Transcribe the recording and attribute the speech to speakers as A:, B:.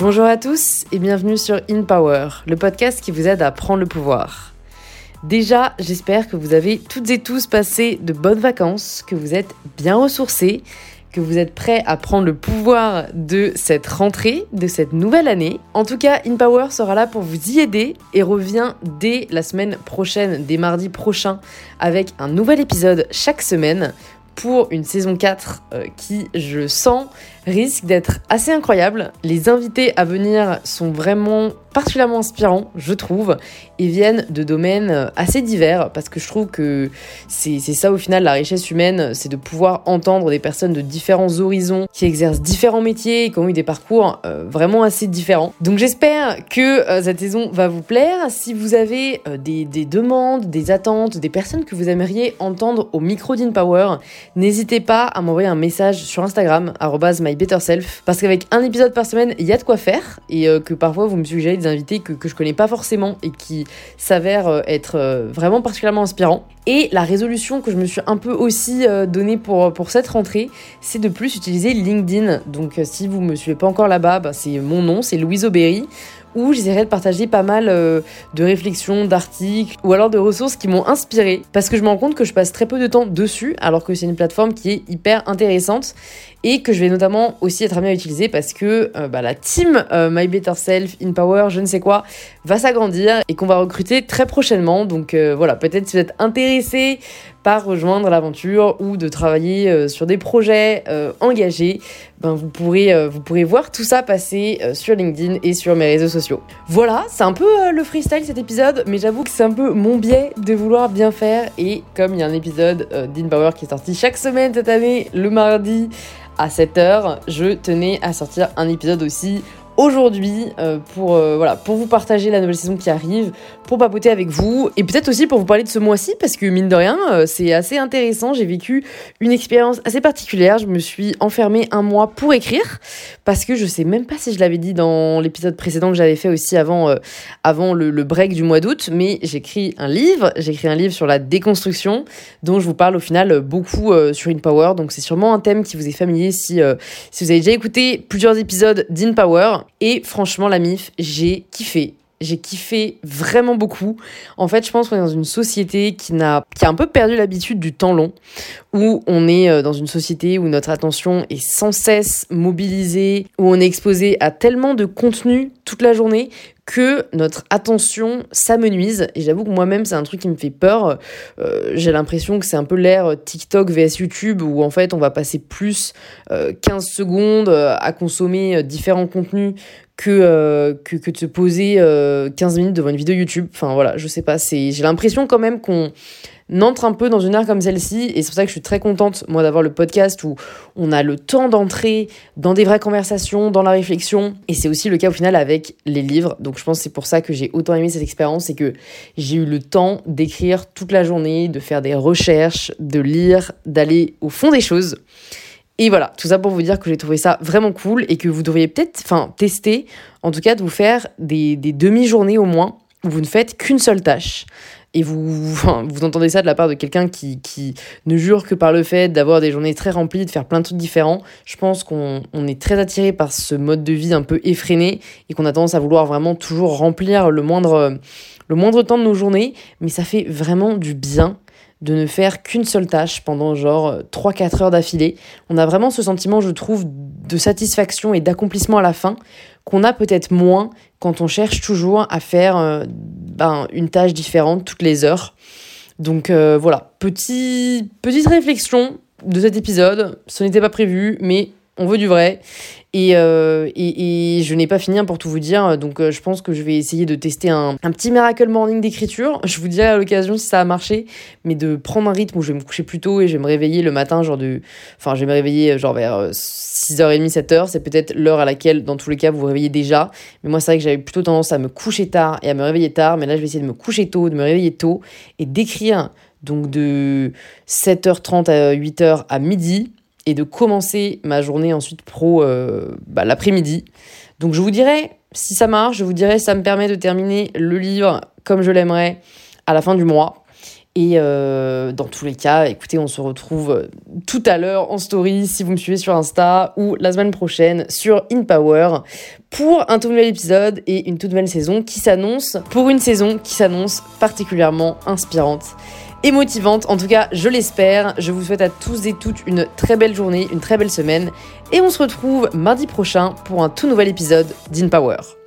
A: Bonjour à tous et bienvenue sur In Power, le podcast qui vous aide à prendre le pouvoir. Déjà, j'espère que vous avez toutes et tous passé de bonnes vacances, que vous êtes bien ressourcés, que vous êtes prêts à prendre le pouvoir de cette rentrée, de cette nouvelle année. En tout cas, In Power sera là pour vous y aider et revient dès la semaine prochaine, dès mardi prochain, avec un nouvel épisode chaque semaine pour une saison 4 euh, qui, je sens, risque d'être assez incroyable. Les invités à venir sont vraiment particulièrement inspirants, je trouve, et viennent de domaines euh, assez divers, parce que je trouve que c'est ça au final la richesse humaine, c'est de pouvoir entendre des personnes de différents horizons, qui exercent différents métiers et qui ont eu des parcours euh, vraiment assez différents. Donc j'espère que euh, cette saison va vous plaire. Si vous avez des, des, demandes, des attentes, des personnes que vous aimeriez entendre au micro d'InPower, n'hésitez pas à m'envoyer un message sur Instagram, mybetterself, parce qu'avec un épisode par semaine, il y a de quoi faire, et que parfois vous me suggérez des invités que, je connais pas forcément et qui s'avèrent euh, être euh, vraiment particulièrement inspirants. Et la résolution que je me suis un peu aussi euh, donnée pour, pour cette rentrée, c'est de plus utiliser LinkedIn. Donc si vous me suivez pas encore là-bas, bah, c'est mon nom, c'est Louise Aubéry où j'essaierai de partager pas mal de réflexions, d'articles ou alors de ressources qui m'ont inspiré parce que je me rends compte que je passe très peu de temps dessus alors que c'est une plateforme qui est hyper intéressante et que je vais notamment aussi être amenée à utiliser parce que euh, bah, la team euh, My Better Self, In Power, je ne sais quoi, va s'agrandir et qu'on va recruter très prochainement. Donc euh, voilà, peut-être si vous êtes intéressé par rejoindre l'aventure ou de travailler sur des projets engagés, ben, vous, pourrez, vous pourrez voir tout ça passer sur LinkedIn et sur mes réseaux sociaux. Voilà, c'est un peu le freestyle cet épisode, mais j'avoue que c'est un peu mon biais de vouloir bien faire et comme il y a un épisode d'In Power qui est sorti chaque semaine cette année, le mardi, à 7h, je tenais à sortir un épisode aussi aujourd'hui euh, pour, euh, voilà, pour vous partager la nouvelle saison qui arrive, pour papoter avec vous et peut-être aussi pour vous parler de ce mois-ci parce que mine de rien, euh, c'est assez intéressant. J'ai vécu une expérience assez particulière. Je me suis enfermée un mois pour écrire parce que je sais même pas si je l'avais dit dans l'épisode précédent que j'avais fait aussi avant, avant le, break du mois d'août, mais j'écris un livre. J'écris un livre sur la déconstruction dont je vous parle au final beaucoup sur InPower. Donc c'est sûrement un thème qui vous est familier si, si vous avez déjà écouté plusieurs épisodes d'InPower. Et franchement, la MIF, j'ai kiffé. J'ai kiffé vraiment beaucoup. En fait, je pense qu'on est dans une société qui, n'a, qui a un peu perdu l'habitude du temps long, où on est euh, dans une société où notre attention est sans cesse mobilisée, où on est exposé à tellement de contenu toute la journée que notre attention s'amenuise. Et j'avoue que moi-même, c'est un truc qui me fait peur. Euh, j'ai l'impression que c'est un peu l'ère TikTok vs YouTube, où en fait, on va passer plus 15 euh, secondes euh, à consommer différents contenus que, de se poser 15 minutes devant une vidéo YouTube. Enfin voilà, je sais pas, j'ai l'impression quand même qu'on n'entre un peu dans une ère comme celle-ci. Et c'est pour ça que je suis très contente, moi, d'avoir le podcast où on a le temps d'entrer dans des vraies conversations, dans la réflexion. Et c'est aussi le cas au final avec les livres. Donc je pense que c'est pour ça que j'ai autant aimé cette expérience, c'est que j'ai eu le temps d'écrire toute la journée, de faire des recherches, de lire, d'aller au fond des choses. Et voilà, tout ça pour vous dire que j'ai trouvé ça vraiment cool et que vous devriez peut-être, enfin, tester, en tout cas, de vous faire des, des demi-journées au moins vous ne faites qu'une seule tâche. Et vous, vous entendez ça de la part de quelqu'un qui, qui, ne jure que par le fait d'avoir des journées très remplies, de faire plein de trucs différents, je pense qu'on on est très attiré par ce mode de vie un peu effréné et qu'on a tendance à vouloir vraiment toujours remplir le moindre, le moindre temps de nos journées, mais ça fait vraiment du bien de ne faire qu'une seule tâche pendant genre 3-4 heures d'affilée. On a vraiment ce sentiment, je trouve, de satisfaction et d'accomplissement à la fin qu'on a peut-être moins quand on cherche toujours à faire euh, ben, une tâche différente toutes les heures. Donc euh, voilà, petit, petite réflexion de cet épisode. Ce n'était pas prévu, mais on veut du vrai. Euh, et, et, je n'ai pas fini hein, pour tout vous dire, donc euh, je pense que je vais essayer de tester un, petit miracle morning d'écriture. Je vous dirai à l'occasion si ça a marché, mais de prendre un rythme où je vais me coucher plus tôt et je vais me réveiller le matin, genre de. Enfin, je vais me réveiller genre vers 6h30, 7h. C'est peut-être l'heure à laquelle, dans tous les cas, vous vous réveillez déjà. Mais moi, c'est vrai que j'avais plutôt tendance à me coucher tard et à me réveiller tard. Mais là, je vais essayer de me coucher tôt, de me réveiller tôt et d'écrire donc de 7h30 à 8h à midi et de commencer ma journée ensuite pro euh, bah, l'après-midi. Donc je vous dirai si ça marche, je vous dirai ça me permet de terminer le livre comme je l'aimerais à la fin du mois. Et euh, dans tous les cas, écoutez, on se retrouve tout à l'heure en story si vous me suivez sur Insta ou la semaine prochaine sur In Power pour un tout nouvel épisode et une toute nouvelle saison qui s'annonce, pour une saison qui s'annonce particulièrement inspirante et motivante. En tout cas, je l'espère. Je vous souhaite à tous et toutes une très belle journée, une très belle semaine. Et on se retrouve mardi prochain pour un tout nouvel épisode d'InPower.